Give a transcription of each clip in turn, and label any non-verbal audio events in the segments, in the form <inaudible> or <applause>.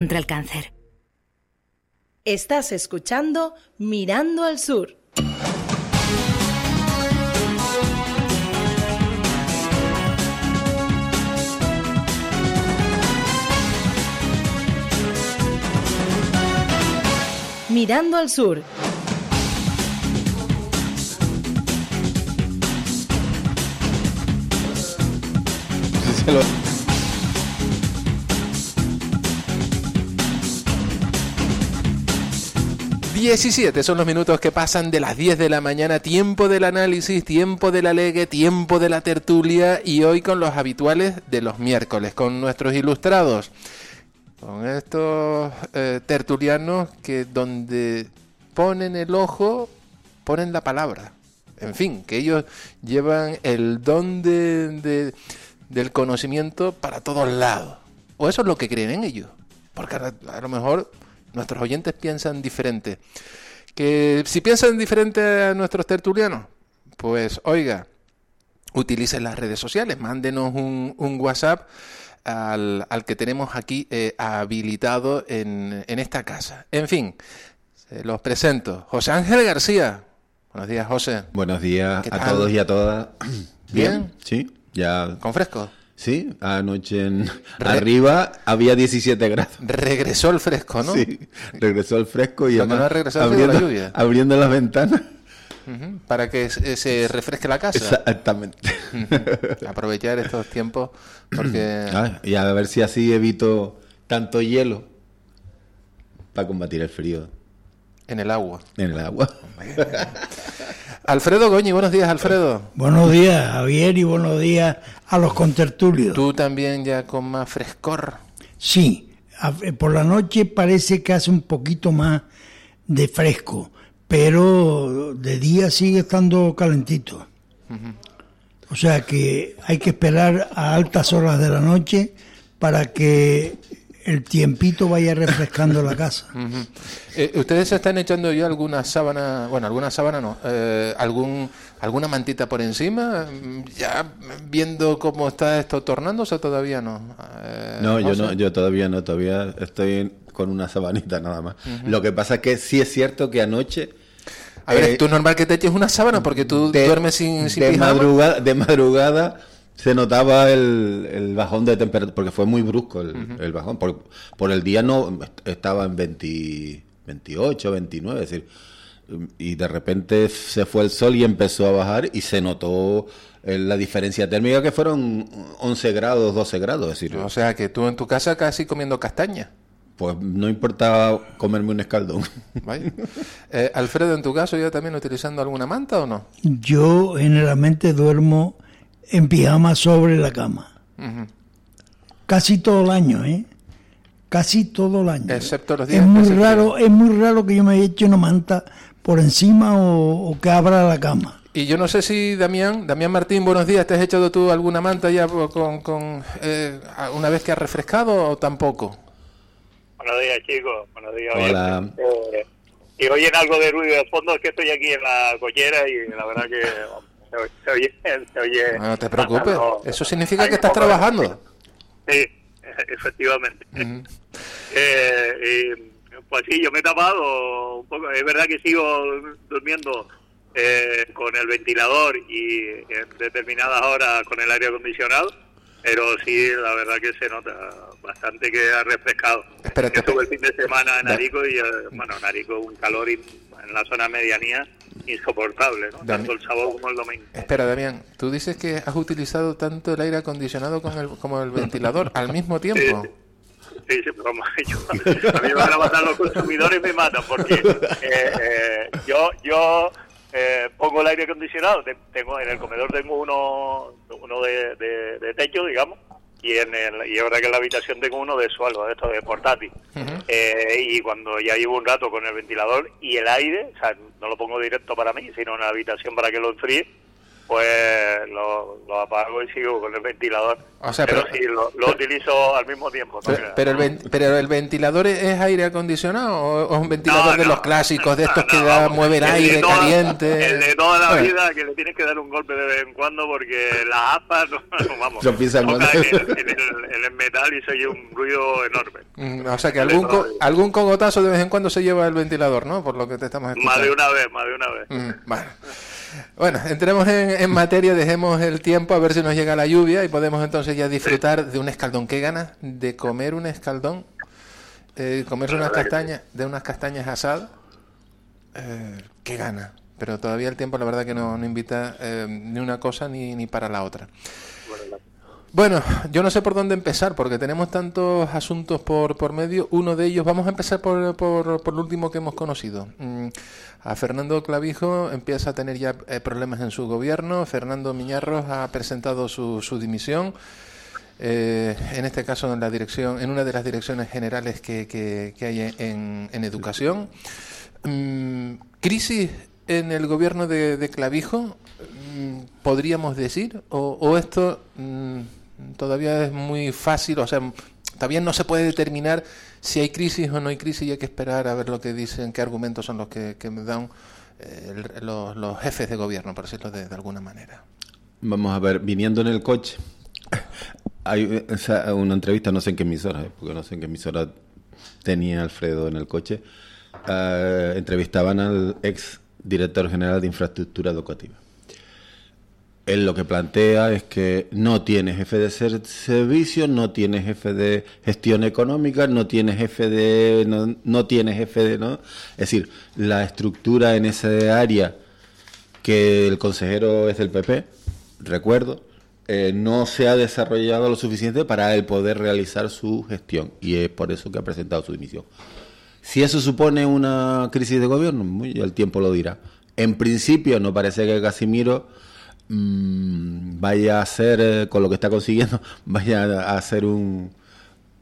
contra el cáncer. Estás escuchando Mirando al Sur. Mirando al Sur. <laughs> Se lo- Diecisiete son los minutos que pasan de las 10 de la mañana, tiempo del análisis, tiempo del alegue, tiempo de la tertulia y hoy con los habituales de los miércoles, con nuestros ilustrados, con estos eh, tertulianos que donde ponen el ojo, ponen la palabra. En fin, que ellos llevan el don de, de- del conocimiento para todos lados. O eso es lo que creen en ellos. Porque a lo mejor nuestros oyentes piensan diferente. Que si piensan diferente a nuestros tertulianos, pues oiga, utilicen las redes sociales, mándenos un, un WhatsApp al, al que tenemos aquí eh, habilitado en, en esta casa. En fin, se los presento. José Ángel García. Buenos días, José. Buenos días ¿Qué a todos y a todas. <clears throat> ¿Bien? Sí, ya. ¿Con fresco? Sí, anoche en Re- arriba había 17 grados. Regresó el fresco, ¿no? Sí, regresó el fresco y no además regresado ha sido la abriendo, lluvia. abriendo las ventanas. Para que se, se refresque la casa. Exactamente. Aprovechar estos tiempos porque... <clears throat> Ah, y a ver si así evito tanto hielo para combatir el frío En el agua. en el agua. <laughs> Alfredo Goñi, buenos días, Alfredo. Buenos días, Javier, y buenos días a los contertulios. Tú también ya con más frescor. Sí, eh, por la noche parece que hace un poquito más de fresco, pero de día sigue estando calentito. O sea que hay que esperar a altas horas de la noche para que el tiempito vaya refrescando la casa. <laughs> Ujú. Eh, ¿Ustedes se están echando ya alguna sábana, bueno, alguna sábana no, eh, algún, alguna mantita por encima? Mm, ¿Ya viendo cómo está esto tornándose o todavía no? Eh, No, yo no, yo todavía no, todavía estoy con una sabanita nada más. Lo que pasa es que sí es cierto que anoche A ver, eh, tú normal que te eches una sábana porque tú de, duermes sin, sin de pijama. madrugada, de madrugada se notaba el, el bajón de temperatura, porque fue muy brusco el, el bajón. Por, por el día no estaba en 20 28, 29, es decir, y de repente se fue el sol y empezó a bajar y se notó eh, la diferencia térmica que fueron 11 grados, 12 grados, es decir, O sea, que tú en tu casa casi comiendo castaña. pues no importaba comerme un escaldón. Vaya. Eh, Alfredo, en tu caso, ¿ya también utilizando alguna manta o no? Yo generalmente duermo en pijama sobre la cama. Casi todo el año, ¿eh? Casi todo el año. Excepto los días Es muy raro, es muy raro que yo me eche una manta por encima o, o que abra la cama. Y yo no sé si Damián, Damián Martín, buenos días, ¿te has echado tú alguna manta ya con, con eh, una vez que has refrescado o tampoco? Buenos días, chicos. Buenos días. Hola. Eh, y oyen algo de ruido de fondo, es que estoy aquí en la cochera y la verdad que se oye. Se oye, No te preocupes, eso significa que estás trabajando. Sí, <laughs> efectivamente. Eh, y, pues sí, yo me he tapado un poco. Es verdad que sigo durmiendo eh, con el ventilador y en determinadas horas con el aire acondicionado, pero sí, la verdad que se nota bastante que ha refrescado. Espérate, estuve el fin de semana en Narico y, eh, bueno, Narico un calor in- en la zona medianía insoportable, ¿no? Dami- Tanto el sabor como el domingo. Espera, Damián, tú dices que has utilizado tanto el aire acondicionado con el, como el ventilador al mismo tiempo. Sí, sí, pero <laughs> yo- a mí me van a matar los consumidores me matan porque eh, eh, yo yo eh, pongo el aire acondicionado, te- tengo en el comedor tengo uno uno de, de- de techo, digamos, y en el y ahora que en la habitación tengo uno de suelo, de esto de portátil. Eh, y cuando ya llevo un rato con el ventilador y el aire, o sea, no lo pongo directo para mí, sino en la habitación para que lo enfríe, pues lo, lo apago y sigo con el ventilador. O sea, pero, pero- sí, lo, lo utilizo al mismo tiempo. ¿no? Pero, pero el, pero el ventilador es aire acondicionado o o es un ventilador No, de no. los clásicos, de estos que No, da, mueve el aire toda- caliente. El de toda la Bueno, vida, que le tienes que dar un golpe de vez en cuando porque las aspas, <laughs> no, vamos, en, el, en el- en el metal y se oye un ruido enorme. mm, O sea que algún, co- algún cogotazo de vez en cuando se lleva el ventilador, ¿no? Por lo que te estamos escuchando. Más de una vez, más de una vez. Mm, Bueno. Bueno, entremos en, materia, dejemos el tiempo a ver si nos llega la lluvia y podemos entonces ya disfrutar de un escaldón. ¿Qué ganas de comer un escaldón? Eh, comerse unas castañas, de unas castañas asadas. Eh, ¿Qué gana? Pero todavía el tiempo la verdad que no, no invita eh, ni una cosa ni, ni para la otra. Bueno, yo no sé por dónde empezar porque tenemos tantos asuntos por, por medio. Uno de ellos, vamos a empezar por, por, por último que hemos conocido. Mm, a Fernando Clavijo empieza a tener ya eh, problemas en su gobierno. Fernando Miñarros ha presentado su, su dimisión. eh, en este caso en la dirección, en una de las direcciones generales que, que- que hay en, en educación. Mm, crisis en el gobierno de, Clavijo, mm, podríamos decir, o, esto todavía es muy fácil, o sea, todavía no se puede determinar si hay crisis o no hay crisis y hay que esperar a ver lo que dicen, qué argumentos son los que, me dan eh, los, los jefes de gobierno, por decirlo de, alguna manera. Vamos a ver, viniendo en el coche, hay una entrevista, no sé en qué emisora, eh, porque no sé en qué emisora tenía Alfredo en el coche, eh, entrevistaban al ex director general de infraestructura educativa. Él lo que plantea es que no tiene jefe de ser- servicio, no tiene jefe de gestión económica, no tiene jefe de no, tiene jefe de no, es decir, la estructura en esa área que el consejero es del PP, recuerdo, eh, no se ha desarrollado lo suficiente para él poder realizar su gestión y es por eso que ha presentado su dimisión. Si eso supone una crisis de gobierno, el tiempo lo dirá. En principio no parece que Casimiro mm, vaya a hacer, eh, con lo que está consiguiendo, <laughs> vaya a hacer un,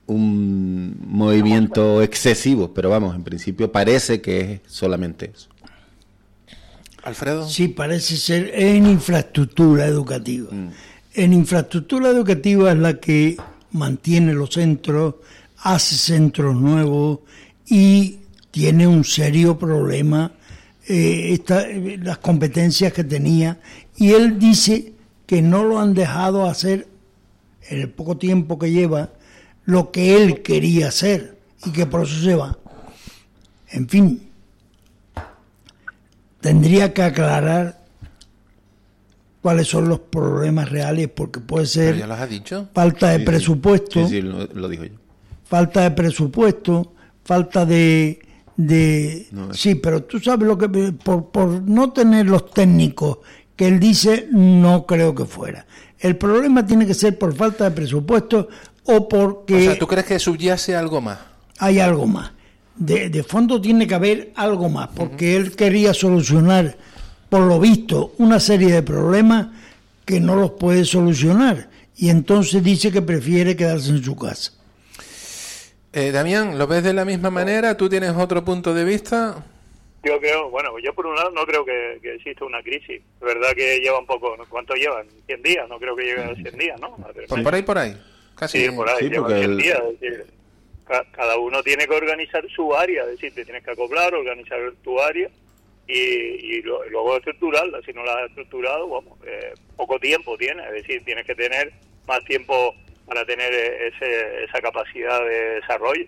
un movimiento excesivo, pero vamos, en principio parece que es solamente eso. Alfredo. Sí, parece ser en infraestructura educativa. En infraestructura educativa es la que mantiene los centros, hace centros nuevos y tiene un serio problema eh, esta- eh, las competencias que tenía. Y él dice que no lo han dejado hacer en el poco tiempo que lleva lo que él quería hacer y que por eso se va. En fin, tendría que aclarar cuáles son los problemas reales porque puede ser ya los ha dicho. falta de Sí, presupuesto, Sí, sí, lo, lo dijo yo. falta de presupuesto, falta de, de No, sí, pero tú sabes lo que por, por no tener los técnicos que él dice, no creo que fuera. El problema tiene que ser por falta de presupuesto o porque O sea, ¿tú crees que subyace algo más? hay algo más. De, de fondo tiene que haber algo más, porque él quería solucionar, por lo visto, una serie de problemas que no los puede solucionar. Y entonces dice que prefiere quedarse en su casa. Eh, Damián, ¿lo ves de la misma manera? ¿Tú tienes otro punto de vista? Yo creo, bueno, yo por un lado no creo que, que exista una crisis. Es verdad que lleva un poco, ¿no? ¿cuánto llevan? 100 días, no creo que llegue a 100 días, ¿no? Por, por ahí, por ahí. Casi. Sí, por ahí, sí, lleva porque 100 el- días. es decir, ca- cada uno tiene que organizar su área, es decir, te tienes que acoplar, organizar tu área y, y lo- y luego estructurarla. Si no la has estructurado, vamos, eh, poco tiempo tienes, es decir, tienes que tener más tiempo para tener eh, ese, esa capacidad de desarrollo.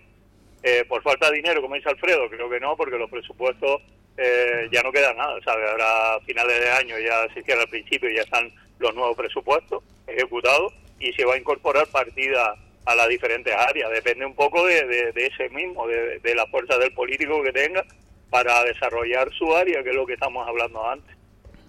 Eh, por falta de dinero, como dice Alfredo, creo que no, porque los presupuestos eh, ya no queda nada, ¿sabes? Ahora finales de año ya se cierra al principio y ya están los nuevos presupuestos ejecutados y se va a incorporar partida a las diferentes áreas. Depende un poco de, de- ese mismo, de, de la fuerza del político que tenga para desarrollar su área, que es lo que estamos hablando antes.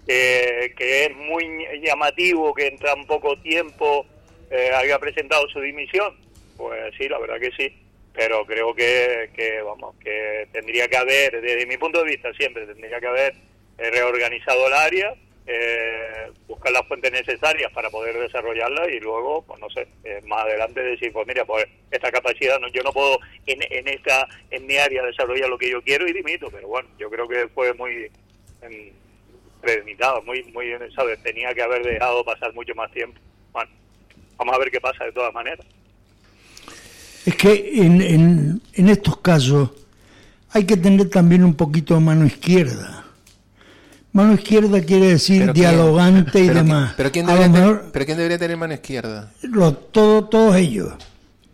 Eh, que es muy llamativo que en tan poco tiempo eh, haya presentado su dimisión. Pues sí, la verdad que sí. Pero creo que, que, vamos, que tendría que haber, desde mi punto de vista siempre, tendría que haber eh, reorganizado el área, eh, buscar las fuentes necesarias para poder desarrollarla y luego, pues no sé, eh, más adelante decir, pues mira, pues esta capacidad, no, yo no puedo en, en esta en mi área desarrollar lo que yo quiero y dimito, pero bueno, yo creo que fue muy... em, premeditado, muy, muy, ¿sabes? Tenía que haber dejado pasar mucho más tiempo. Bueno, vamos a ver qué pasa de todas maneras. Es que en, en, en estos casos hay que tener también un poquito de mano izquierda. Mano izquierda quiere decir ¿Pero quién? dialogante y ¿Pero quién- demás. ¿pero quién, debería mejor- ¿Pero quién debería tener mano izquierda? lo- todo, todos ellos.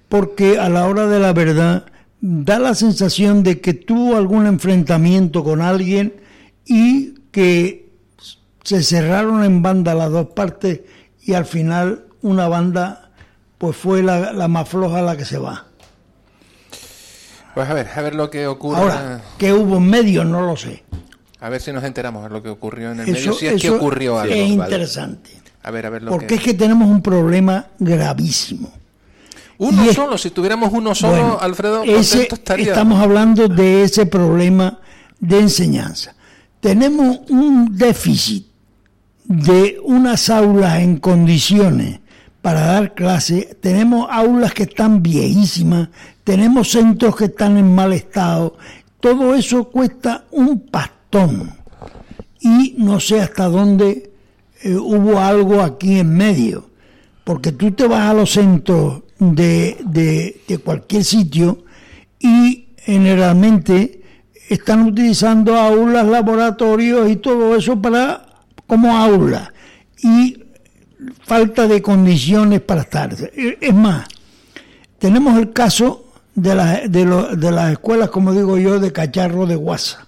Porque a la hora de la verdad da la sensación de que tuvo algún enfrentamiento con alguien y que se cerraron en banda las dos partes y al final una banda pues fue la, la más floja la que se va. Pues a ver, a ver lo que ocurre. Ahora, ¿qué hubo en medio? No lo sé. A ver si nos enteramos de lo que ocurrió en el Eso, medio. Si es que ocurrió algo. es Vale. interesante. A ver, a ver lo Porque que... es que tenemos un problema gravísimo. Uno es- solo, si tuviéramos uno solo, Bueno, Alfredo, ese- estaría. estamos hablando de ese problema de enseñanza. Tenemos un déficit de unas aulas en condiciones para dar clase. Tenemos aulas que están viejísimas, tenemos centros que están en mal estado. Todo eso cuesta un pastón. Y no sé hasta dónde eh, hubo algo aquí en medio. Porque tú te vas a los centros de, de- de cualquier sitio y generalmente están utilizando aulas, laboratorios y todo eso para como aula. Y falta de condiciones para estar. Es más, tenemos el caso de, la- de, lo- de las escuelas, como digo yo, de cacharro de guasa.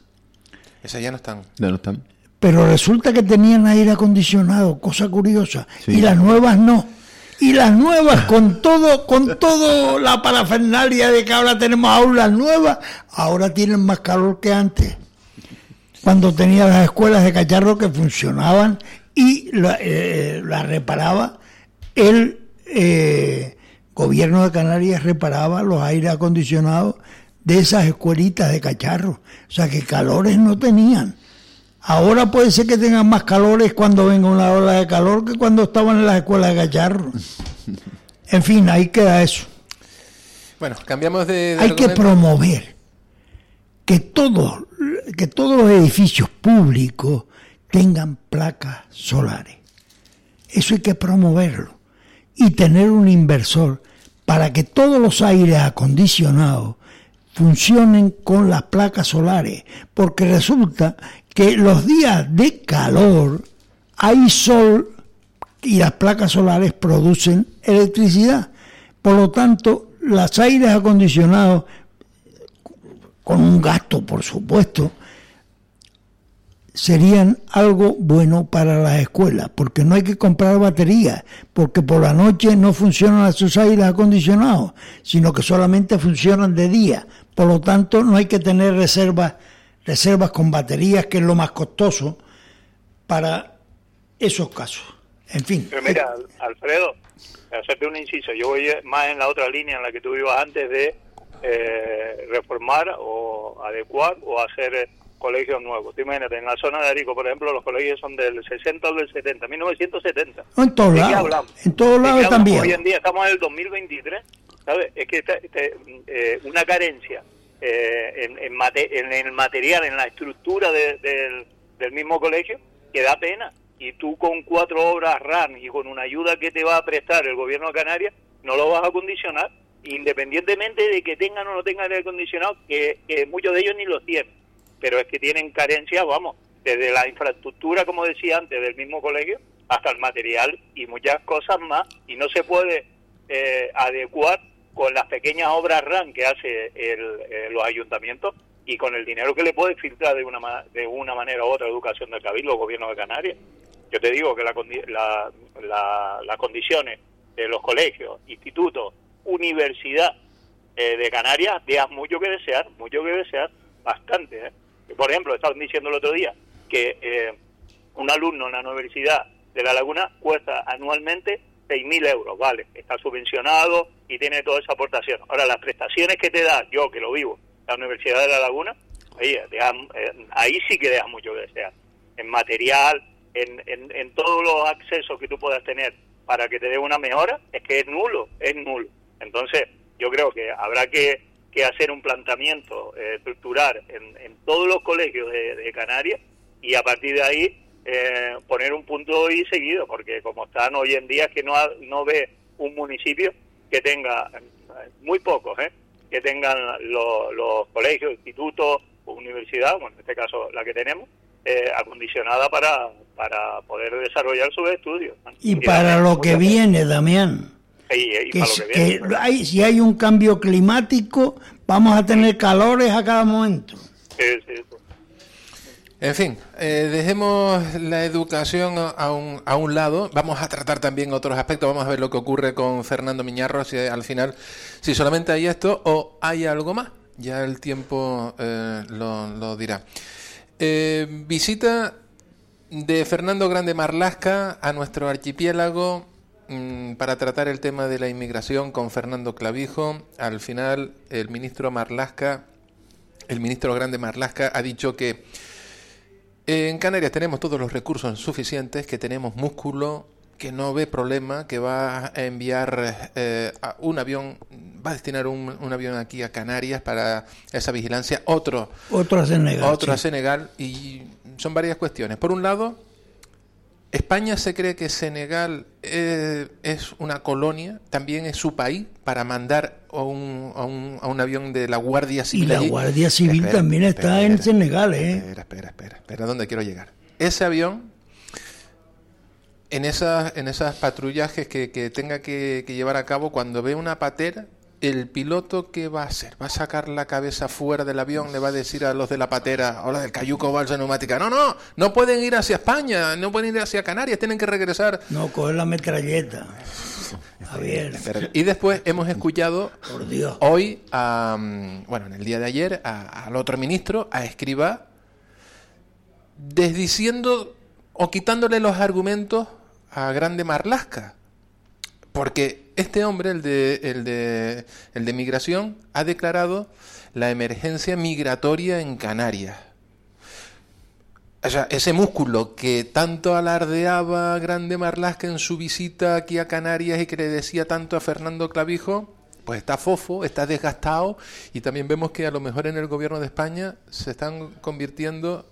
Esas ya no están. Ya no están. Pero resulta que tenían aire acondicionado, cosa curiosa. Sí. Y las nuevas no. Y las nuevas con todo, con todo la parafernalia de que ahora tenemos aulas nuevas, ahora tienen más calor que antes. Cuando tenía las escuelas de cacharro que funcionaban y la- eh, las reparaba el eh, gobierno de Canarias reparaba los aires acondicionados de esas escuelitas de cacharro. O sea que calores no tenían. Ahora puede ser que tengan más calores cuando venga una ola de calor que cuando estaban en las escuelas de cacharro. <laughs> En fin, ahí queda eso. Bueno, cambiamos de... de Hay que promover que todos, que todos los edificios públicos tengan placas solares. Eso hay que promoverlo. Y tener un inversor para que todos los aires acondicionados funcionen con las placas solares. Porque resulta que los días de calor hay sol y las placas solares producen electricidad. Por lo tanto, los aires acondicionados, con un gasto, por supuesto, serían algo bueno para las escuelas, porque no hay que comprar baterías, porque por la noche no funcionan esos aires acondicionados, sino que solamente funcionan de día. Por lo tanto, no hay que tener reservas, reservas con baterías, que es lo más costoso para esos casos. En fin, Pero mira, Alfredo, hacerte un inciso, yo voy más en la otra línea en la que tú ibas antes de eh, reformar o adecuar o hacer colegios nuevos. Imagínate, en la zona de Arico, por ejemplo, los colegios son del 60 o del 70, 1970. en todos ¿De qué lados, en todos ¿De qué lados también. Hoy en día estamos en el 2023, ¿sabes? Es que está- este, eh, una carencia eh, en, en, mate- en el material, en la estructura de- del, del mismo colegio, que da pena. Y tú con cuatro obras RAN y con una ayuda que te va a prestar el gobierno de Canarias, no lo vas a condicionar, independientemente de que tengan o no tengan aire acondicionado, que, que muchos de ellos ni los tienen. Pero es que tienen carencias, vamos, desde la infraestructura, como decía antes, del mismo colegio, hasta el material y muchas cosas más. Y no se puede eh, adecuar con las pequeñas obras RAN que hace el- eh, los ayuntamientos y con el dinero que le puede filtrar de una, de una manera u otra educación del Cabildo gobierno de Canarias. Yo te digo que la, la- la- las condiciones de los colegios, institutos, universidad eh, de Canarias dejan mucho que desear, mucho que desear, bastante. ¿eh? Por ejemplo, estaban diciendo el otro día que eh, un alumno en la Universidad de La Laguna cuesta anualmente 6.000 euros, vale, está subvencionado y tiene toda esa aportación. Ahora, las prestaciones que te da, yo que lo vivo, la Universidad de La Laguna, ahí, dejan- eh, ahí sí que deja mucho que desear. En material, en, en, en todos los accesos que tú puedas tener para que te dé una mejora, es que es nulo, es nulo. Entonces, yo creo que habrá que, que hacer un planteamiento eh, estructural en, en todos los colegios de, de Canarias y a partir de ahí eh, poner un punto y seguido, porque como están hoy en día es que no, no ve un municipio que tenga, muy pocos, ¿eh? que tengan los colegios, institutos, universidad, bueno, en este caso la que tenemos, eh, acondicionada para, para poder desarrollar sus estudios. Y, para lo que viene, Damián. Que, hay, si hay un cambio climático, vamos a tener calores a cada momento. En fin, eh, dejemos la educación a un, a un lado. Vamos a tratar también otros aspectos. Vamos a ver lo que ocurre con Fernando Miñarro, si al final, si solamente hay esto o hay algo más. Ya el tiempo eh, lo, dirá. Eh, visita de Fernando Grande Marlasca a nuestro archipiélago para tratar el tema de la inmigración con Fernando Clavijo. Al final, el ministro Marlasca, el ministro Grande Marlasca, ha dicho que en Canarias tenemos todos los recursos suficientes, que tenemos músculo, que no ve problema, que va a enviar eh, un avión, va a destinar un, avión aquí a Canarias para esa vigilancia, otro, otro a Senegal. Otro a Senegal, y son varias cuestiones. Por un lado, España se cree que Senegal eh, es una colonia, también es su país, para mandar a un, a un, a un avión de la Guardia Civil. Y la Guardia Civil también está en Senegal, ¿eh? Espera, espera, espera, espera, ¿dónde quiero llegar? Ese avión en esas, en esas patrullajes que, que tenga que, llevar a cabo, cuando ve una patera, el piloto ¿qué va a hacer? ¿Va a sacar la cabeza fuera del avión? ¿Le va a decir a los de la patera o los del cayuco balsa neumática? No, no, no pueden ir hacia España, no pueden ir hacia Canarias, tienen que regresar. No, coger la metralleta. Javier. Y después hemos escuchado hoy, bueno, en el día de ayer, al otro ministro, a Escriba, desdiciendo o quitándole los argumentos a Grande Marlasca. Porque este hombre, el de, el de, el de migración, ha declarado la emergencia migratoria en Canarias. O sea, ese músculo que tanto alardeaba Grande Marlasca en su visita aquí a Canarias y que le decía tanto a Fernando Clavijo, pues está fofo, está desgastado y también vemos que a lo mejor en el gobierno de España se están convirtiendo,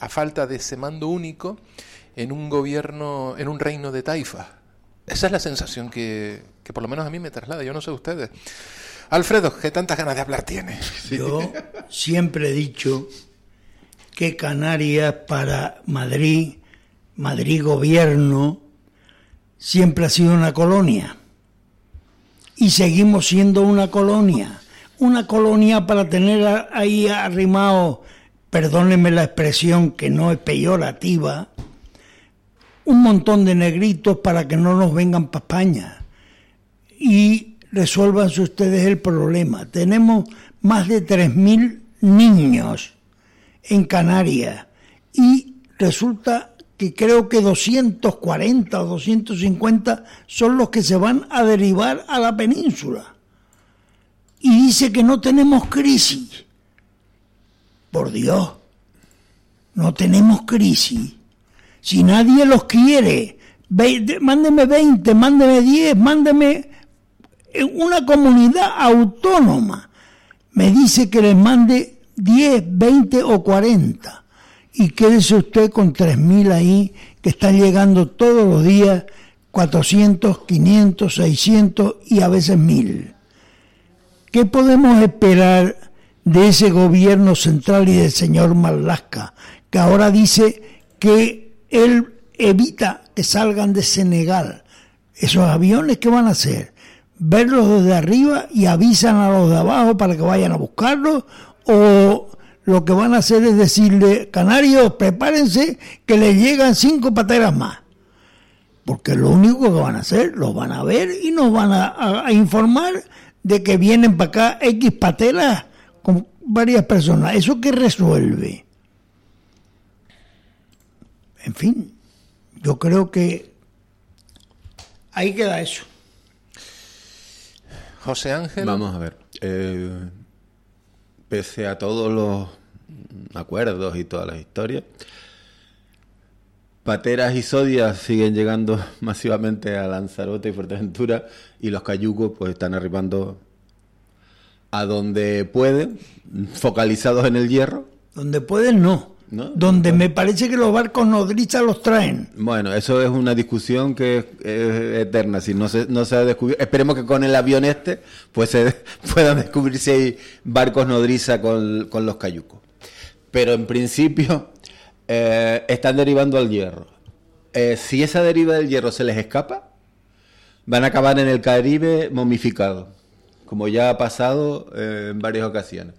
a falta de ese mando único, en un gobierno, en un reino de taifa. Esa es la sensación que, que por lo menos a mí me traslada, yo no sé ustedes. Alfredo, ¿qué tantas ganas de hablar tiene? <laughs> Yo siempre he dicho que Canarias para Madrid, Madrid gobierno, siempre ha sido una colonia. Y seguimos siendo una colonia. Una colonia para tener ahí arrimado, perdónenme la expresión que no es peyorativa, un montón de negritos para que no nos vengan para España. Y resuélvanse ustedes el problema. Tenemos más de 3.000 niños en Canarias y resulta que creo que 240 o 250 son los que se van a derivar a la península. Y dice que no tenemos crisis. Por Dios, no tenemos crisis. Si nadie los quiere, mándeme 20, mándeme 10, mándeme una comunidad autónoma. Me dice que les mande 10, 20 o 40. Y quédese usted con 3.000 ahí que están llegando todos los días 400, 500, 600 y a veces 1.000. ¿Qué podemos esperar de ese gobierno central y del señor Malasca, que ahora dice que él evita que salgan de Senegal. Esos aviones, ¿qué van a hacer? ¿Verlos desde arriba y avisan a los de abajo para que vayan a buscarlos? ¿O lo que van a hacer es decirle, canarios, prepárense que les llegan cinco pateras más? Porque lo único que van a hacer, los van a ver y nos van a, informar de que vienen para acá X pateras con varias personas. ¿Eso qué resuelve? En fin, yo creo que ahí queda eso. José Ángel. Vamos a ver. Eh, pese a todos los acuerdos y todas las historias, Pateras y Sodias siguen llegando <laughs> masivamente a Lanzarote y Fuerteventura y los cayucos pues están arribando a donde pueden, focalizados en el hierro. Donde pueden no ¿no? donde me parece que los barcos nodriza los traen. Bueno, eso es una discusión que es, es eterna. Si no se, no se ha descubierto, esperemos que con el avión este pues se <laughs> puedan descubrir si hay barcos nodriza con, con los cayucos. Pero en principio eh, están derivando al hierro. Eh, si esa deriva del hierro se les escapa, van a acabar en el Caribe momificados, como ya ha pasado eh, en varias ocasiones.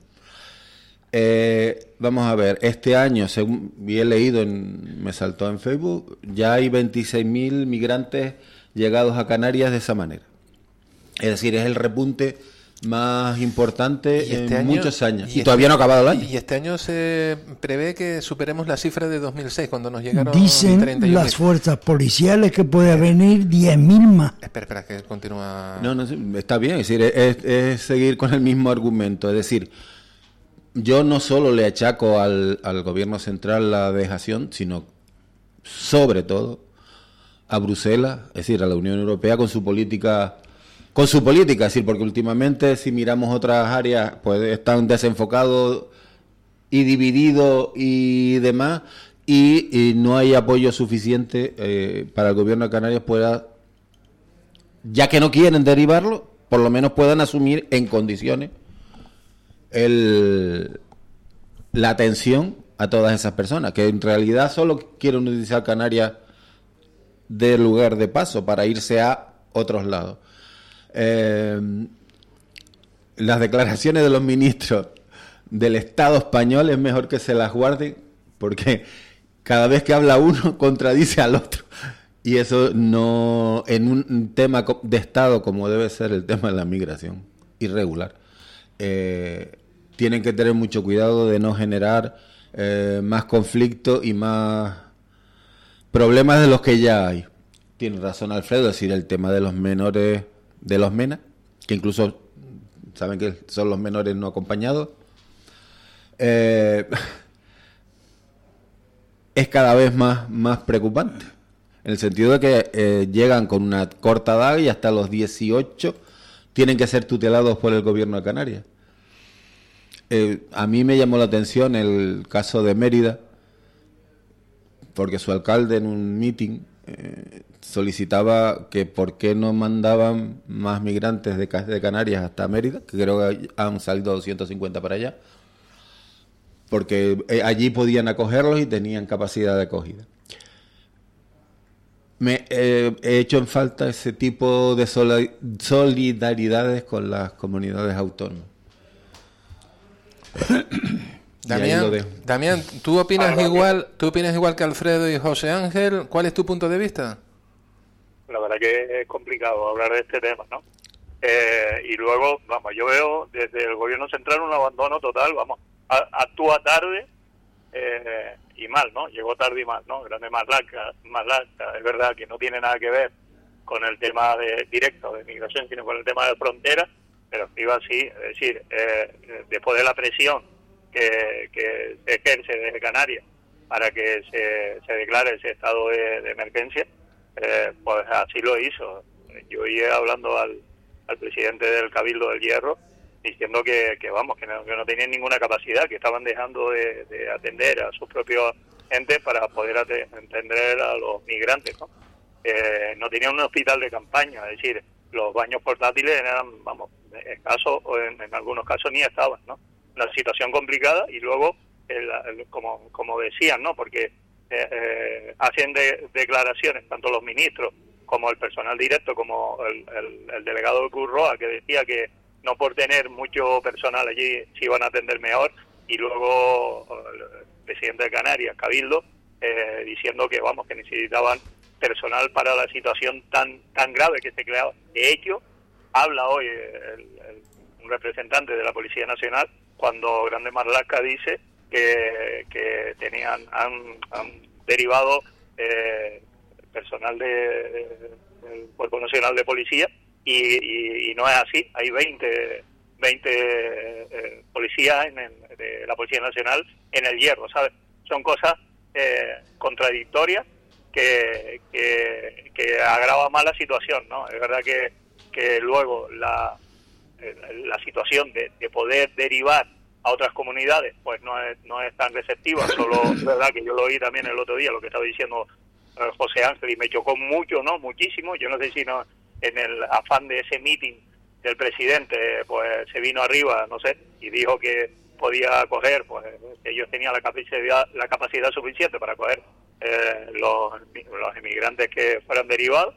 Eh, vamos a ver, este año, según y he leído, en, me saltó en Facebook, ya hay 26.000 migrantes llegados a Canarias de esa manera. Es decir, es el repunte más importante este en año- muchos años. Y, este- todavía no ha acabado el año. Y este año se prevé que superemos la cifra de 2006, cuando nos llegaron Dicen 31.000. las fuerzas policiales que puede venir 10.000 más. Espera, espera, que continúa. No, no, sí, está bien, es decir, es, es seguir con el mismo argumento. Es decir, yo no solo le achaco al, al gobierno central la dejación, sino sobre todo a Bruselas, es decir, a la Unión Europea con su política, con su política, decir, porque últimamente si miramos otras áreas, pues están desenfocados y divididos y demás, y, y no hay apoyo suficiente eh, para el gobierno de Canarias pueda ya que no quieren derivarlo, por lo menos puedan asumir en condiciones el, la atención a todas esas personas, que en realidad solo quieren utilizar Canarias de lugar de paso para irse a otros lados. Eh, las declaraciones de los ministros del Estado español es mejor que se las guarden porque cada vez que habla uno <laughs> contradice al otro. Y eso no, en un tema de Estado como debe ser el tema de la migración irregular, eh, tienen que tener mucho cuidado de no generar eh, más conflicto y más problemas de los que ya hay. Tiene razón Alfredo, es decir, el tema de los menores, de los MENA, que incluso saben que son los menores no acompañados. Eh, <laughs> es cada vez más, más preocupante. En el sentido de que llegan con una corta edad y hasta los 18 tienen que ser tutelados por el gobierno de Canarias. Eh, a mí me llamó la atención el caso de Mérida, porque su alcalde en un meeting eh, solicitaba que por qué no mandaban más migrantes de, de Canarias hasta Mérida, que creo que han salido 250 para allá, porque eh, allí podían acogerlos y tenían capacidad de acogida. Me eh, he hecho en falta ese tipo de solidaridades con las comunidades autónomas. <coughs> Damián. Damián, ¿tú opinas Ahora, igual, tú opinas igual que Alfredo y José Ángel? ¿Cuál es tu punto de vista? la verdad que es complicado hablar de este tema, ¿no? Eh, y luego, vamos, yo veo desde el gobierno central un abandono total, vamos, a- actúa tarde eh, y mal, ¿no? Llegó tarde y mal, ¿no? Grande Marlaska, Marlaska, es verdad que no tiene nada que ver con el tema de directo de migración, sino con el tema de frontera, pero iba así, es decir, eh, después de la presión que, que se ejerce desde Canarias para que se, declare ese estado de, de emergencia, eh, pues así lo hizo. Yo iba hablando al, al presidente del Cabildo del Hierro diciendo que, que vamos, que no, que no tenían ninguna capacidad, que estaban dejando de, de atender a sus propios entes para poder ate- atender a los migrantes, ¿no? Eh, no tenían un hospital de campaña, es decir, los baños portátiles eran, vamos, escasos o en, algunos casos ni estaban, ¿no? Una situación complicada y luego, el- el- como, como decían, ¿no? Porque eh, eh, hacen de- declaraciones tanto los ministros como el personal directo, como el- el delegado de Curroa, que decía que no por tener mucho personal allí se iban a atender mejor, y luego el presidente de Canarias, Cabildo, eh, diciendo que vamos que necesitaban personal para la situación tan tan grave que se creaba. De hecho, habla hoy el, un representante de la Policía Nacional cuando Grande Marlaska dice que, que tenían han, han derivado eh, personal de- del Cuerpo Nacional de Policía y, y- no es así. Hay 20, 20 eh, policías en el- de la Policía Nacional en el hierro, ¿sabes? Son cosas eh, contradictorias que, que, que agrava más la situación, ¿no? Es verdad que, que luego la, la situación de, de poder derivar a otras comunidades, pues no es, no es tan receptiva. Solo verdad que yo lo oí también el otro día, lo que estaba diciendo eh, José Ángel, y me chocó mucho, ¿no? Muchísimo. Yo no sé si no, en el afán de ese meeting del presidente, pues se vino arriba, no sé, y dijo que podía coger, pues que ellos tenían la capacidad, la capacidad suficiente para coger eh, los, los inmigrantes que fueran derivados,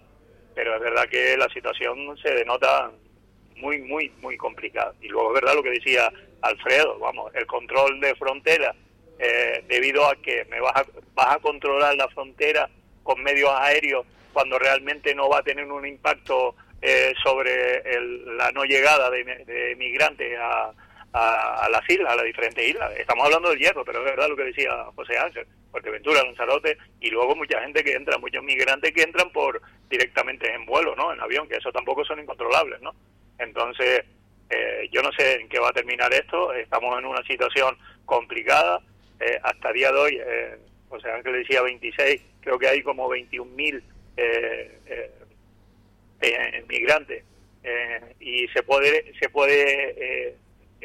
pero es verdad que la situación se denota muy, muy, muy complicada. Y luego es verdad lo que decía Alfredo, vamos, el control de frontera, eh, debido a que me vas a, vas a controlar la frontera con medios aéreos cuando realmente no va a tener un impacto eh, sobre la no llegada de, de migrantes a, a, las islas, a las diferentes islas. Estamos hablando del hierro, pero es verdad lo que decía José Ángel, Fuerteventura, Lanzarote, y luego mucha gente que entra, muchos migrantes que entran por directamente en vuelo, ¿no? En avión, que eso tampoco son incontrolables, ¿no? Entonces, eh, yo no sé en qué va a terminar esto, estamos en una situación complicada, eh, hasta día de hoy, eh, José Ángel decía 26, creo que hay como 21.000 eh, eh, migrantes, y se puede, se puede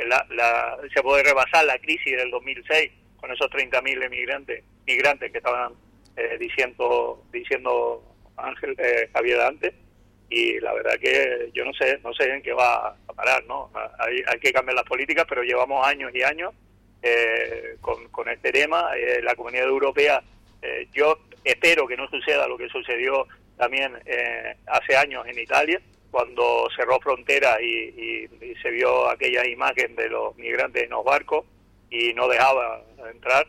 la, se puede rebasar la crisis del 2006 con esos 30.000 emigrantes migrantes que estaban eh, diciendo diciendo Ángel eh, Javier antes y la verdad que yo no sé no sé en qué va a parar no hay, hay que cambiar las políticas pero llevamos años y años eh, con, con este tema la comunidad europea yo espero que no suceda lo que sucedió también hace años en Italia cuando cerró fronteras y, se vio aquella imagen de los migrantes en los barcos y no dejaba entrar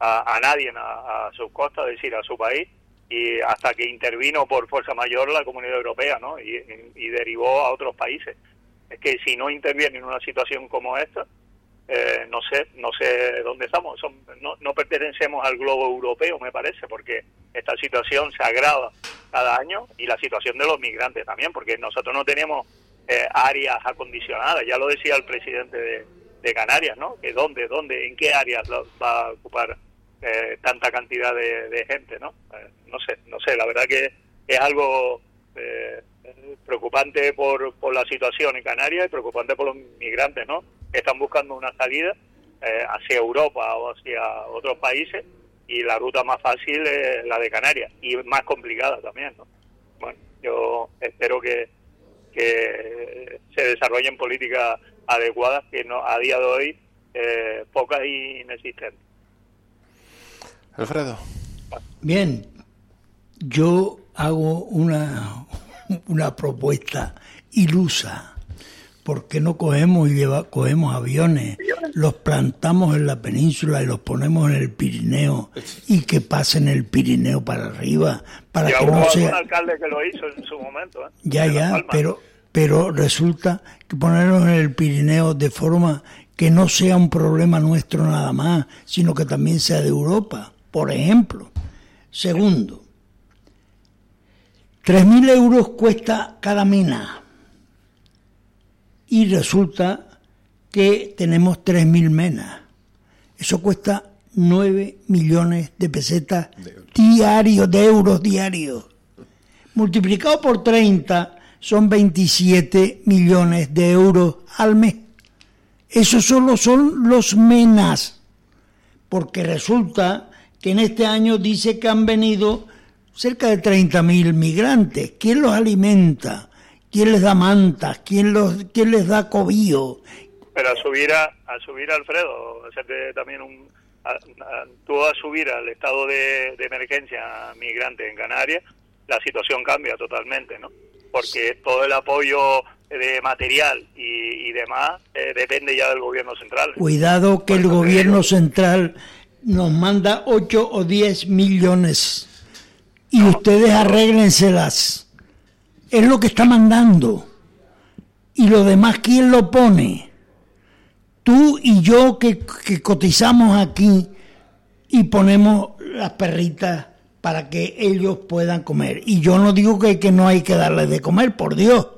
a, nadie a, sus costas, es decir, a su país, y hasta que intervino por fuerza mayor la Comunidad Europea, ¿no? Y, derivó a otros países. Es que si no interviene en una situación como esta, eh, no sé, no sé dónde estamos. no, no pertenecemos al globo europeo, me parece, porque esta situación se agrava cada año y la situación de los migrantes también, porque nosotros no tenemos eh, áreas acondicionadas, ya lo decía el presidente de, Canarias, ¿no? Que dónde, dónde, en qué áreas va a ocupar eh, tanta cantidad de, gente, ¿no? Eh, no sé, no sé, la verdad que es algo preocupante por, por la situación en Canarias y preocupante por los migrantes, ¿no? Están buscando una salida hacia Europa o hacia otros países y la ruta más fácil es la de Canarias y más complicada también. ¿no? Bueno, yo espero que, que se desarrollen políticas adecuadas que no a día de hoy eh, pocas y inexistentes. Alfredo. Bien, yo hago una, una propuesta ilusa ¿por qué no cogemos y lleva, cogemos aviones, los plantamos en la península y los ponemos en el Pirineo. Y que pasen el Pirineo para arriba para que no sea alcalde que lo hizo en su momento ¿eh? ya ya pero pero resulta que ponerlos en el Pirineo de forma que no sea un problema nuestro nada más sino que también sea de Europa por ejemplo. Segundo 3.000 euros cuesta cada mina y resulta que tenemos 3.000 menas. Eso cuesta 9 millones de pesetas diarios, de euros diarios. Multiplicado por 30 son 27 millones de euros al mes. Eso solo son los menas, porque resulta que en este año dice que han venido cerca de 30.000 migrantes. ¿Quién los alimenta? ¿Quién les da mantas? ¿Quién, los, quién les da cobillo? Pero a subir a, a subir Alfredo, hacerte también un tú a subir al estado de, emergencia migrante en Canarias, la situación cambia totalmente, ¿no? Porque todo el apoyo de material y, demás eh, depende ya del gobierno central. Cuidado que el gobierno central nos manda 8 o 10 millones y ustedes arréglenselas es lo que está mandando. Y lo demás, ¿quién lo pone? Tú y yo que, cotizamos aquí y ponemos las perritas para que ellos puedan comer. Y yo no digo que, que no hay que darles de comer, por Dios.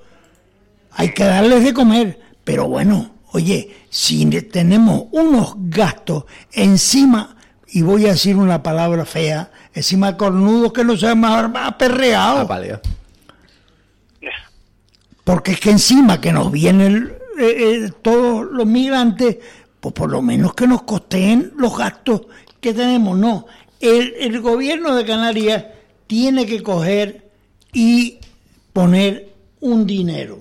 Hay que darles de comer. Pero bueno, oye, si tenemos unos gastos encima, y voy a decir una palabra fea, encima cornudos que no se más aperreados. Porque es que encima que nos vienen eh, eh, todos los migrantes, pues por lo menos que nos costeen los gastos que tenemos. No, el, gobierno de Canarias tiene que coger y poner un dinero.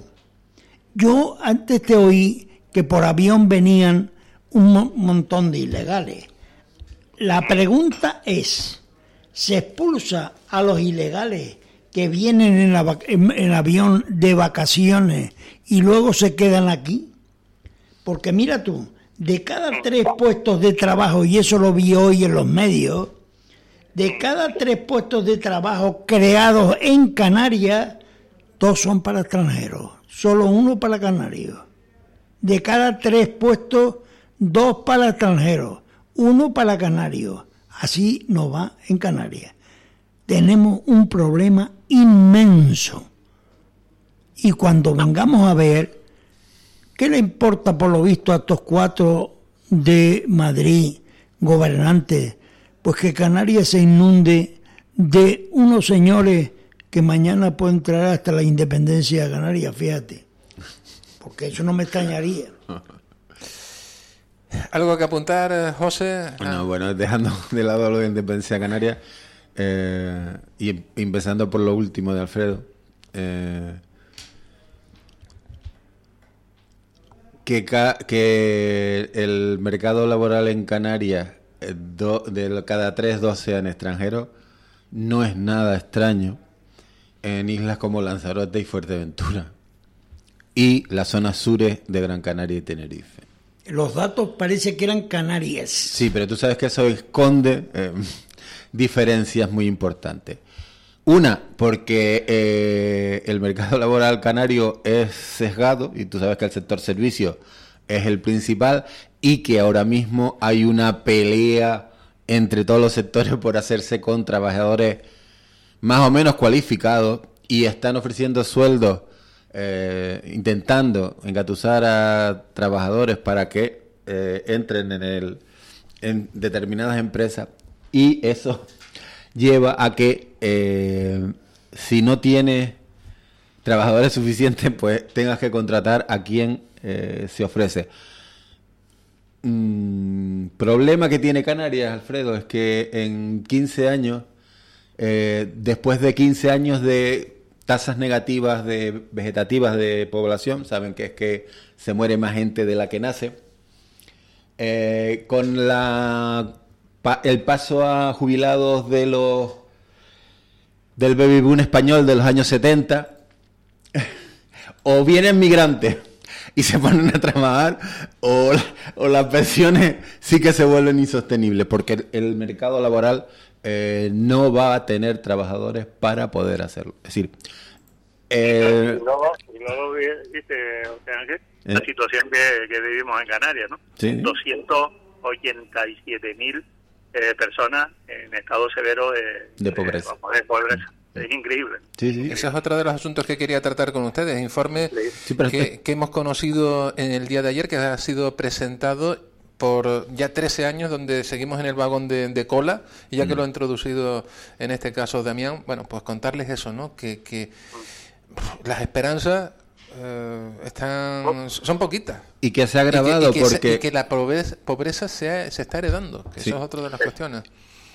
Yo antes te oí que por avión venían un mo- montón de ilegales. La pregunta es, ¿se expulsa a los ilegales que vienen en, la en- en avión de vacaciones y luego se quedan aquí? Porque mira tú, de cada tres puestos de trabajo, y eso lo vi hoy en los medios, de cada tres puestos de trabajo creados en Canarias, dos son para extranjeros, solo uno para canarios. De cada tres puestos, dos para extranjeros, uno para canarios. Así nos va en Canarias. Tenemos un problema inmenso. Y cuando vengamos a ver, ¿qué le importa por lo visto a estos cuatro de Madrid, gobernantes? Pues que Canarias se inunde de unos señores que mañana pueden traer hasta la independencia de Canarias, fíjate. Porque eso no me extrañaría. ¿Algo que apuntar, José? Ah, Bueno, bueno, dejando de lado lo de independencia canaria eh, y em- empezando por lo último de Alfredo, eh, que, el mercado laboral en Canarias, eh, de cada tres, dos sean extranjeros, no es nada extraño en islas como Lanzarote y Fuerteventura y las zonas sures de Gran Canaria y Tenerife. Los datos parece que eran Canarias. Sí, pero tú sabes que eso esconde eh, diferencias muy importantes. Una, porque eh, el mercado <laughs> laboral canario es sesgado y tú sabes que el sector servicio es el principal y que ahora mismo hay una pelea entre todos los sectores por hacerse con trabajadores más o menos cualificados y están ofreciendo sueldos eh, intentando engatusar a trabajadores para que eh, entren en el en determinadas empresas. Y eso <laughs> lleva a que eh, si no tienes trabajadores <laughs> suficientes pues tengas que contratar a quien se ofrece. Mm, problema que tiene Canarias, Alfredo, es que en 15 años, después de 15 años de tasas negativas de vegetativas de población, saben que es que se muere más gente de la que nace, eh, con la el paso a jubilados de los del baby boom español de los años 70, <laughs> o vienen migrantes y se ponen a trabajar, o, o las pensiones sí que se vuelven insostenibles, porque el mercado laboral eh, no va a tener trabajadores para poder hacerlo. Es decir, eh, y luego, y luego vi- viste, José Ángel, la situación que, que vivimos en Canarias, ¿no? Sí. 287 mil eh, personas en estado severo de, De pobreza. de pobreza. Es increíble. sí, sí. Ese es otro de los asuntos que quería tratar con ustedes. Informe Sí, pero que, que hemos conocido en el día de ayer, que ha sido presentado por ya 13 años, donde seguimos en el vagón de, de cola, y ya que lo ha introducido en este caso Damián, bueno, pues contarles eso, ¿no? Que, que pff, las esperanzas eh, están son poquitas. Y que se ha Y que- agravado y que, se- porque... y que la pobreza, pobreza se, ha- se está heredando, que Sí. eso es otra de las cuestiones.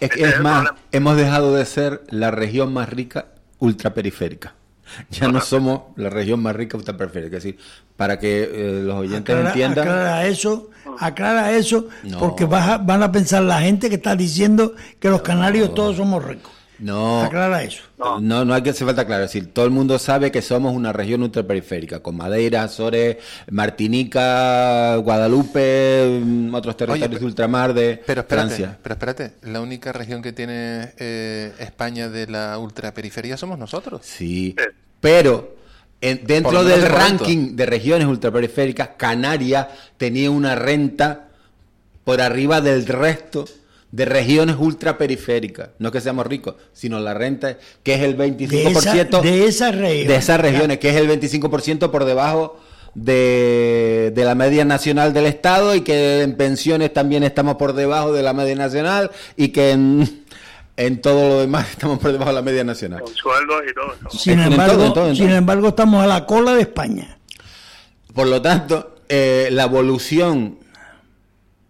Es, que Ese es más, hemos dejado de ser la región más rica ultraperiférica. <laughs> Ya no somos la región más rica ultraperiférica. Es decir, para que eh, los oyentes Aclara, entiendan. aclara eso, aclara eso, No. porque vas a- van a pensar la gente que está diciendo que los canarios todos somos ricos. No, Aclara eso. no, no hay que hacer falta claro. Es decir, todo el mundo sabe que somos una región ultraperiférica, con Madeira, Azores, Martinica, Guadalupe, mm, otros territorios pero- de ultramar de Pero espérate, Francia. pero espérate, la única región que tiene eh, España de la ultraperiferia somos nosotros. Sí, Sí. Pero en- dentro del de ranking de regiones ultraperiféricas, Canarias tenía una renta por arriba del resto de regiones ultraperiféricas. No que seamos ricos, sino la renta que es el De, 25% esa, de esa región. de esas regiones, que es el 25% por debajo de, de la media nacional del Estado y que en pensiones también estamos por debajo de la media nacional y que en, en todo lo demás <laughs> estamos por debajo de la media nacional. Con sueldos y todo. ¿no? Sin, En embargo, todo, en todo, en sin embargo, estamos a la cola de España. Por lo tanto, eh, la evolución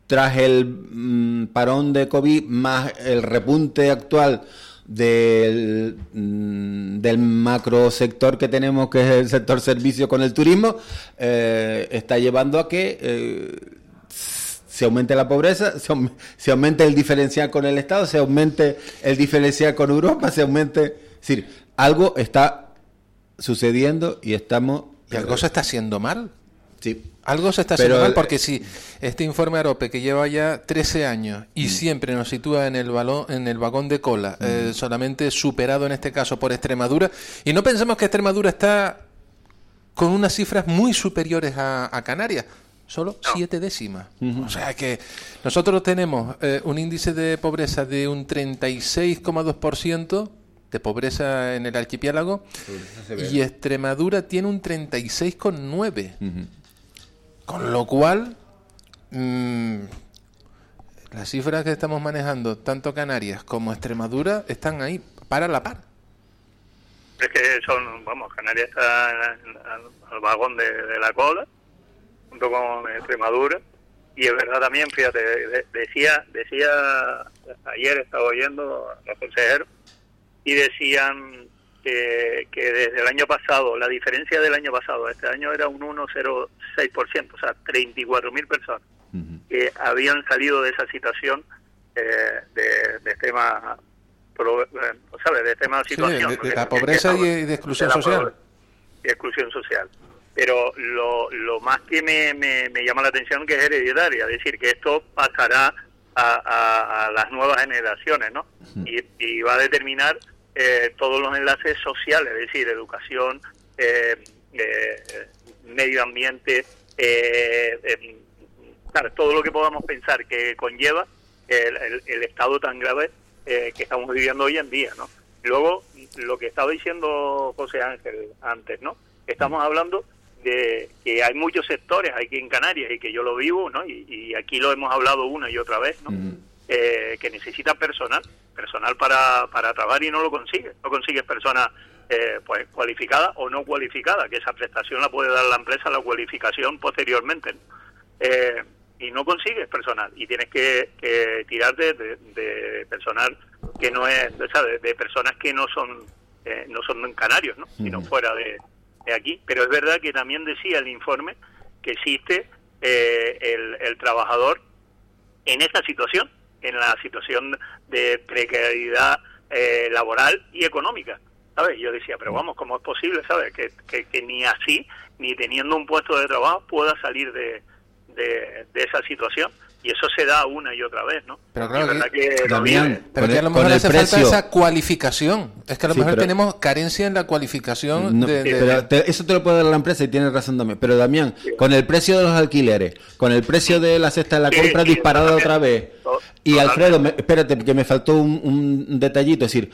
tras el mm, parón de COVID más el repunte actual del, mm, del macro sector que tenemos, que es el sector servicio con el turismo, eh, está llevando a que eh, se aumente la pobreza, se, se aumente el diferencial con el Estado, se aumente el diferencial con Europa, se aumente... Es decir, algo está sucediendo y estamos... ¿Y algo se está haciendo mal? Sí. Algo se está Pero haciendo mal porque si este informe AROPE que lleva ya 13 años Mm. y siempre nos sitúa en el balón, en el vagón de cola, eh, Mm. solamente superado en este caso por Extremadura y no pensemos que Extremadura está con unas cifras muy superiores a, a Canarias, solo siete décimas. O sea que nosotros tenemos eh, un índice de pobreza de un 36,2% de pobreza en el archipiélago y Extremadura tiene un 36,9%. Con lo cual, mm, las cifras que estamos manejando, tanto Canarias como Extremadura, están ahí para la par. Es que son, vamos, Canarias está al, al vagón de, de la cola, junto con Extremadura. Y es verdad también, fíjate, de- decía, decía, ayer estaba oyendo a los consejeros y decían que, que desde el año pasado, la diferencia del año pasado este año era un 1,06%, o sea, 34.000 personas que habían salido de esa situación eh, de, de tema, pro- eh, ¿sabes? De tema Sí, situación. de- la pobreza y de exclusión social. Y exclusión social. Pero lo, lo más que me, me, me llama la atención que es hereditaria, es decir, que esto pasará a, a- a las nuevas generaciones, ¿no? Y, y va a determinar eh, todos los enlaces sociales, es decir, educación, eh, eh, medio ambiente, eh, eh, claro, todo lo que podamos pensar que conlleva el, el- el estado tan grave eh, que estamos viviendo hoy en día, ¿no? Luego, lo que estaba diciendo José Ángel antes, ¿no? Estamos hablando de que hay muchos sectores aquí en Canarias y que yo lo vivo, ¿no? Y, y aquí lo hemos hablado una y otra vez, ¿no? Eh, que necesitan personal, personal para, para trabajar y no lo consigue. No consigues personas eh, pues cualificada o no cualificada, que esa prestación la puede dar la empresa, la cualificación posteriormente. ¿no? Eh, y no consigues personal y tienes que, que tirar de, de- de personal que no es, de, de personas que no son eh, no son canarios, ¿no? sino fuera de, de aquí. Pero es verdad que también decía el informe que existe eh, el, el trabajador en esa situación, en la situación de precariedad eh, laboral y económica. ¿Sabes? Yo decía, pero vamos, ¿cómo es posible, sabes? Que, que, que ni así, ni teniendo un puesto de trabajo, pueda salir de, de, de esa situación. Y eso se da una y otra vez, ¿no? Pero claro es que- Damián. Pero que a lo mejor hace falta esa cualificación. Es que a lo Sí, mejor pero- tenemos carencia en la cualificación No, de, de- pero te- eso te lo puede dar la empresa y tienes razón también. Pero Damián, con el precio de los alquileres, con el precio de la cesta de la Sí, compra sí, disparada otra vez. Y. Alfredo, me- espérate, que me faltó un, un detallito. Es decir,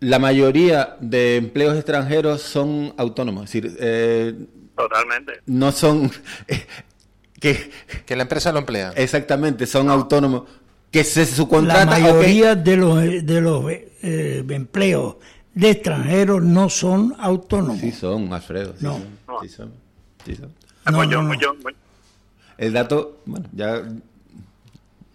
la mayoría de empleos extranjeros son autónomos. Es decir, eh, Totalmente. no son... que que la empresa lo emplea. exactamente, son autónomos. Que se La subcontratan. ok, mayoría de los, de los eh, empleos de extranjeros no son autónomos. Sí son, Alfredo. sí No. son, sí son, sí son. No, Pues yo- no, no. pues yo- pues- El dato, bueno, ya...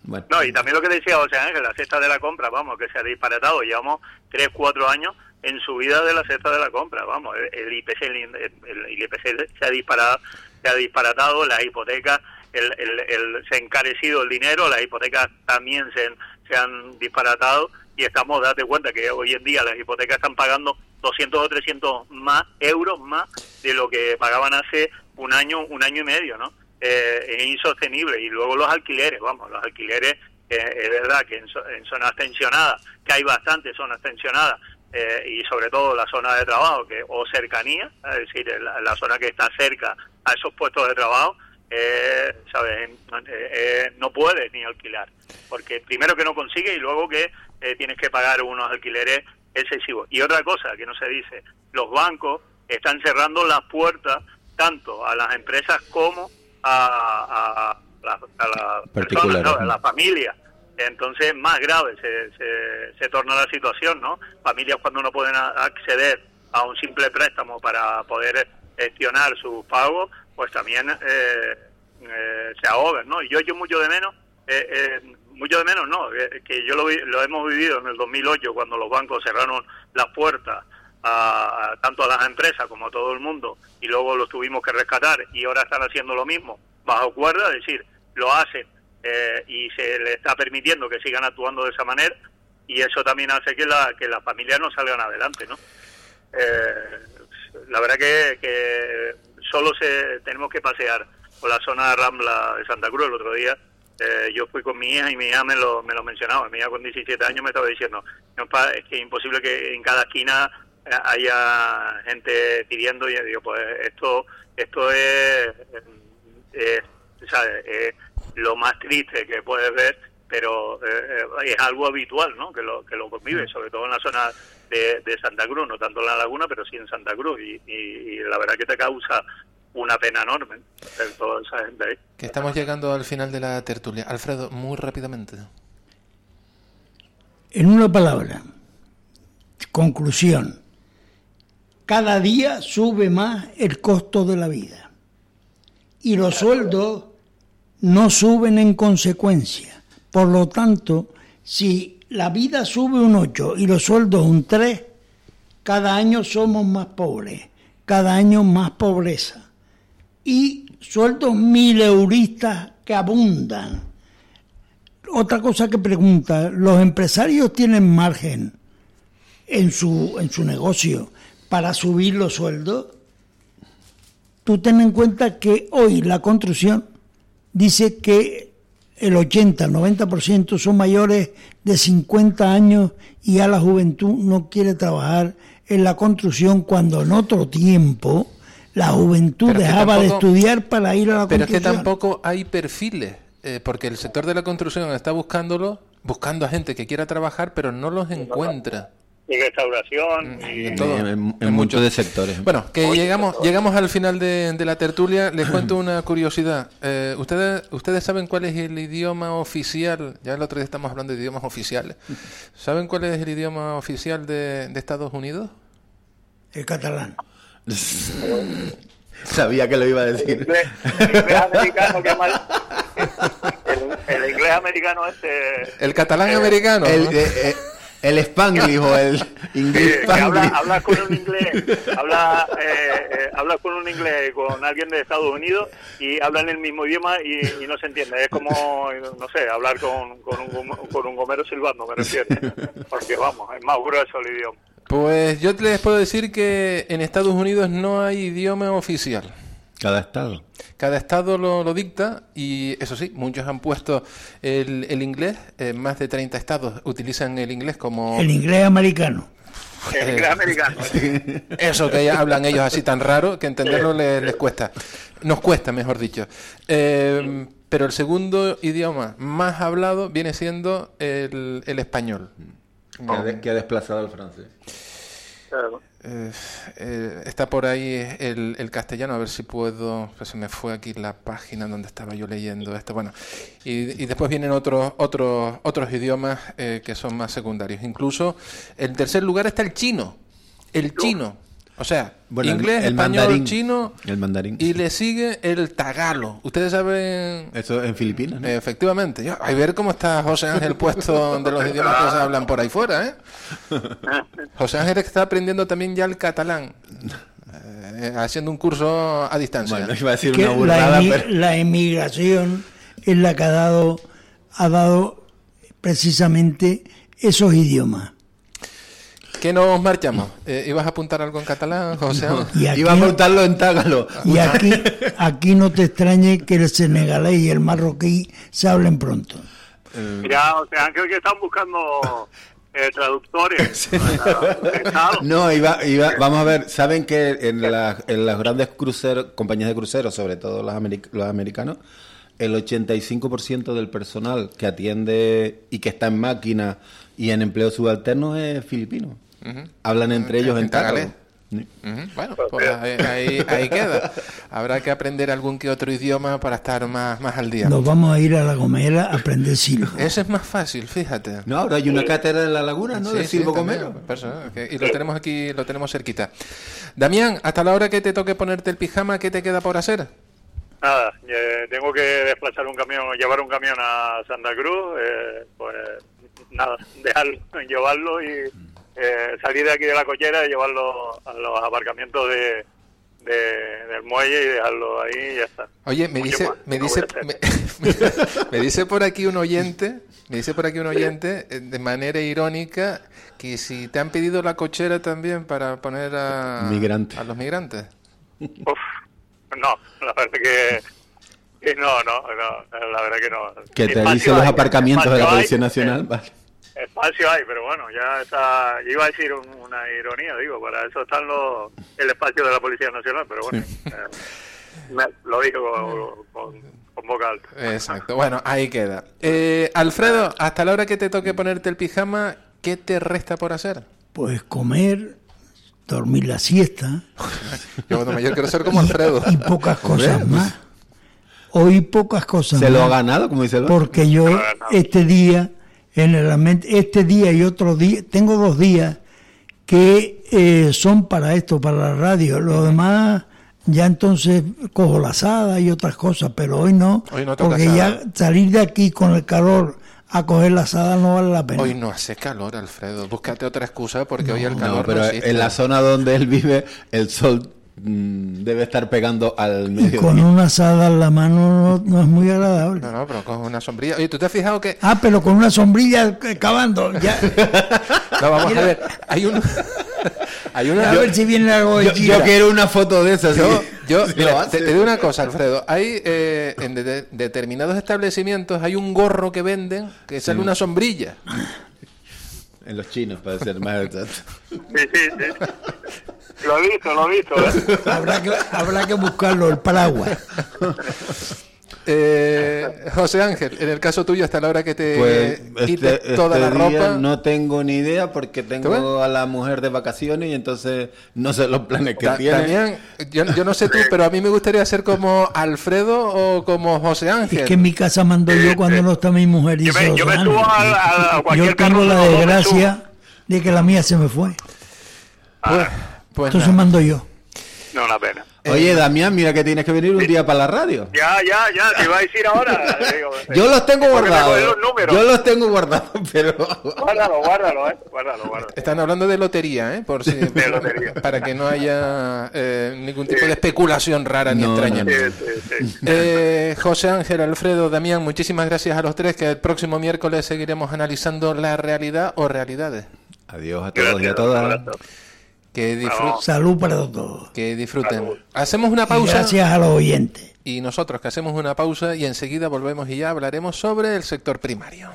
Bueno. No, y también lo que decía José Ángel, la cesta de la compra, vamos, que se ha disparatado. Llevamos 3, 4 años en subida de la cesta de la compra, vamos. El, el IPC, el, el- el IPC se ha disparado, se ha disparatado, las hipotecas, el, se ha encarecido el dinero, las hipotecas también se, han disparatado y estamos, date cuenta que hoy en día las hipotecas están pagando 200 o 300 más euros más de lo que pagaban hace un año, un año y medio, ¿no? Eh, es insostenible. Y luego los alquileres, vamos, los alquileres, eh, es verdad que en, en zonas tensionadas, que hay bastantes zonas tensionadas, eh, y sobre todo la zona de trabajo que o cercanía, es decir, la, la zona que está cerca a esos puestos de trabajo, eh, ¿sabes? Eh, eh, no puedes ni alquilar, porque primero que no consigue y luego que eh, tienes que pagar unos alquileres excesivos. Y otra cosa que no se dice, los bancos están cerrando las puertas tanto a las empresas como a, a, a Particulares, personas, ¿no? a ¿no? las familias. Entonces, más grave se, se, torna la situación, ¿no? Familias cuando no pueden acceder a un simple préstamo para poder gestionar sus pagos, pues también eh, eh, se ahogan, ¿no? Y yo echo mucho de menos eh, que yo lo, lo hemos vivido en el 2008 cuando los bancos cerraron las puertas a- tanto a las empresas como a todo el mundo y luego los tuvimos que rescatar y ahora están haciendo lo mismo bajo cuerda, es decir, lo hacen eh, y se les está permitiendo que sigan actuando de esa manera y eso también hace que, la, que las familias no salgan adelante, ¿no? Eh, la verdad que, que solo se, tenemos que pasear por la zona de Rambla de Santa Cruz el otro día. eh, yo fui con mi hija y mi hija me lo, me lo mencionaba. Mi hija con 17 años me estaba diciendo, "No, pa, es que es imposible que en cada esquina eh, haya gente pidiendo y yo digo, pues esto, esto es, ¿sabes? es lo más triste que puedes ver, pero eh, eh, es algo habitual, ¿no? Que lo, que lo convive, sobre todo en la zona de, de Santa Cruz, no tanto en la laguna, pero sí en Santa Cruz. Y, y- y la verdad que te causa una pena enorme ver toda esa gente ahí. Que estamos llegando al final de la tertulia. Alfredo, muy rápidamente. En una palabra, conclusión, cada día sube más el costo de la vida y los sueldos no suben en consecuencia. Por lo tanto, si la vida sube un 8 y los sueldos un 3, cada año somos más pobres, cada año más pobreza y sueldos mileuristas que abundan. Otra cosa que pregunta, ¿los empresarios tienen margen en su, en su negocio para subir los sueldos? Tú ten en cuenta que hoy la construcción dice que el 80, 90% son mayores de 50 años y ya la juventud no quiere trabajar en la construcción cuando en otro tiempo la juventud Pero dejaba de estudiar para ir a la Pero es que construcción. tampoco hay perfiles, eh, porque el sector de la construcción está buscándolo, buscando a gente que quiera trabajar, pero no los encuentra. Y restauración, y de todo. En, en En muchos de sectores. Bueno, que llegamos llegamos al final de, de la tertulia. Les cuento <clears throat> una curiosidad. Eh, ¿ustedes, ¿Ustedes saben cuál es el idioma oficial? Ya el otro día estamos hablando de idiomas oficiales. ¿Saben cuál es el idioma oficial de, de Estados Unidos? El catalán. <laughs> Sabía que lo iba a el decir. inglés, el inglés americano que mal, el, el inglés americano este El catalán americano. El, ¿no? eh, eh, el Spanglish o el inglés que, que habla, con un inglés, habla, eh, eh, habla con un inglés con alguien de Estados Unidos y hablan el mismo idioma y, y no se entiende. Es como, no sé, hablar con, con, un, con un gomero silbando, me refiero. Porque vamos, es más grueso el idioma. Pues yo les puedo decir que en Estados Unidos no hay idioma oficial. Cada estado. Cada estado lo, lo dicta y eso sí, muchos han puesto el, el inglés, eh, más de 30 estados utilizan el inglés como El inglés americano. El inglés americano. <laughs> eso que ya hablan ellos así tan raro que entenderlo les, les cuesta. Nos cuesta, mejor dicho. Eh, pero el segundo idioma más hablado viene siendo el, el español. Que ha, de- que ha desplazado al francés. Eh, eh, está por ahí el, el castellano, a ver si puedo. Pues se me fue aquí la página donde estaba yo leyendo esto. Bueno, y, y después vienen otros otros otros idiomas eh, que son más secundarios. Incluso en tercer lugar está el chino. El chino. O sea, Bueno, el- inglés, el español, mandarín. chino. El mandarín. Y le sigue el tagalo. Ustedes saben. Eso en Filipinas, ¿no? Efectivamente. Hay ver cómo está José Ángel puesto de los idiomas que se hablan por ahí fuera, ¿eh? José Ángel está aprendiendo también ya el catalán, eh, haciendo un curso a distancia. Bueno, iba a decir una burrada, la, emi- pero... la emigración es la que ha dado, ha dado precisamente esos idiomas. ¿Qué nos marchamos? Eh, ¿Ibas a apuntar algo en catalán, José? Y aquí, Iba a preguntarlo en tágalo. y aquí, aquí no te extrañe que el senegalés y el marroquí se hablen pronto. Mira, o sea, creo que están buscando eh, traductores. <laughs> No, iba, iba, vamos a ver, saben que en, la- en las grandes cruceros, compañías de cruceros, sobre todo los, americ- los americanos, el 85% del personal que atiende y que está en máquina y en empleo subalterno es filipino. Hablan entre ellos en tagalés. tágalo. Ujú, Bueno, pues ahí, ahí- ahí queda. Habrá que aprender algún que otro idioma para estar más, más al día. Nos vamos a ir a La Gomera a aprender silbo. <laughs> Ese es más fácil, fíjate. No, ahora hay una cátedra en la laguna, ¿no? Sí, de sí, también, Gomero. eso, y lo tenemos aquí, lo tenemos cerquita. Damián, hasta la hora que te toque ponerte el pijama, ¿qué te queda por hacer? nada, eh, tengo que desplazar un camión, llevar un camión a Santa Cruz, eh, pues nada, dejarlo, <laughs> llevarlo y eh, salir de aquí de la cochera y llevarlo a los aparcamientos de, de- del muelle y dejarlo ahí y ya está. Oye, me Mucho dice, más, me no dice, me, <laughs> me dice por aquí un oyente, me dice por aquí un oyente eh, de manera irónica que si te han pedido la cochera también para poner a, Migrante. a los migrantes. Uf, no, la verdad que, que no, no, no, la verdad que no. Que te Espacio dice los aparcamientos de la Policía hay, Nacional. eh, Vale. Espacio hay, pero bueno, ya está. yo Iba a decir un- una ironía, digo, para eso están los, el espacio de la Policía Nacional, pero bueno, eh, me- lo digo con, con, con boca alta. Exacto. Bueno, ahí queda. Eh, Alfredo, hasta la hora que te toque ponerte el pijama, ¿qué te resta por hacer? Pues comer, dormir la siesta <laughs> Yo cuando mayor quiero ser como Alfredo. y pocas cosas más. Hoy pocas cosas Se lo ha ganado, como dice el otro. Porque yo Lo ha este día, generalmente, este día y otro día, tengo dos días que eh, son para esto, para la radio. Lo demás, ya entonces cojo la asada y otras cosas, pero hoy no, Hoy no porque asada. ya salir de aquí con el calor a coger la asada no vale la pena. Hoy no hace calor, Alfredo. Búscate otra excusa porque hoy el No, calor pero no en la zona donde él vive, el sol debe estar pegando al y medio. con una asada en la mano no, no es muy agradable. No, no, pero con una sombrilla. Oye, ¿tú te has fijado que... Ah, pero con una sombrilla eh, cavando. Ya, <laughs> No, vamos a ver. Hay un... <laughs> hay una... a ver si viene algo de Yo, yo quiero una foto de esas. Yo, sí. yo Sí mira, te, te digo una cosa, Alfredo. Hay eh, en de- determinados establecimientos hay un gorro que venden que sale una sombrilla. En los chinos, para ser más exacto. Sí, sí, sí. Lo he visto, lo he visto. ¿eh? Habrá que, habrá que buscarlo, el paraguas. Eh, José Ángel, en el caso tuyo, hasta la hora que te Pues quites este, toda este la día ropa. no tengo ni idea porque tengo a la mujer de vacaciones y entonces no sé los planes que Da- tiene. Damián, yo, yo no sé tú, pero a mí me gustaría ser como Alfredo o como José Ángel. Es que en mi casa mando yo cuando no está mi mujer. Yo Dice me, yo me Rosana. subo a, a- cualquier Yo tengo la me desgracia de que la mía se me fue. Pues, pues Entonces nada. mando yo. No, una pena. Oye, Damián, mira que tienes que venir un día para la radio. Ya, ya, ya, te iba a decir ahora. digo, <laughs> Yo los tengo guardados. los. Yo los tengo guardados, pero. Guárdalo, guárdalo, eh. Guárdalo, guárdalo. Están hablando de lotería, ¿eh? Por si, De lotería. Para que no haya eh, ningún tipo de especulación rara ni No, extraña. no, Sí, no. sí, sí. Eh, José Ángel, Alfredo, Damián, muchísimas gracias a los tres, que el próximo miércoles seguiremos analizando la realidad o realidades. Adiós a todos y a todas. Que, disfruten. Salud para todos. que disfruten. Salud. Hacemos una Y pausa gracias a los oyentes. y nosotros que hacemos una pausa y enseguida volvemos y ya hablaremos sobre el sector primario.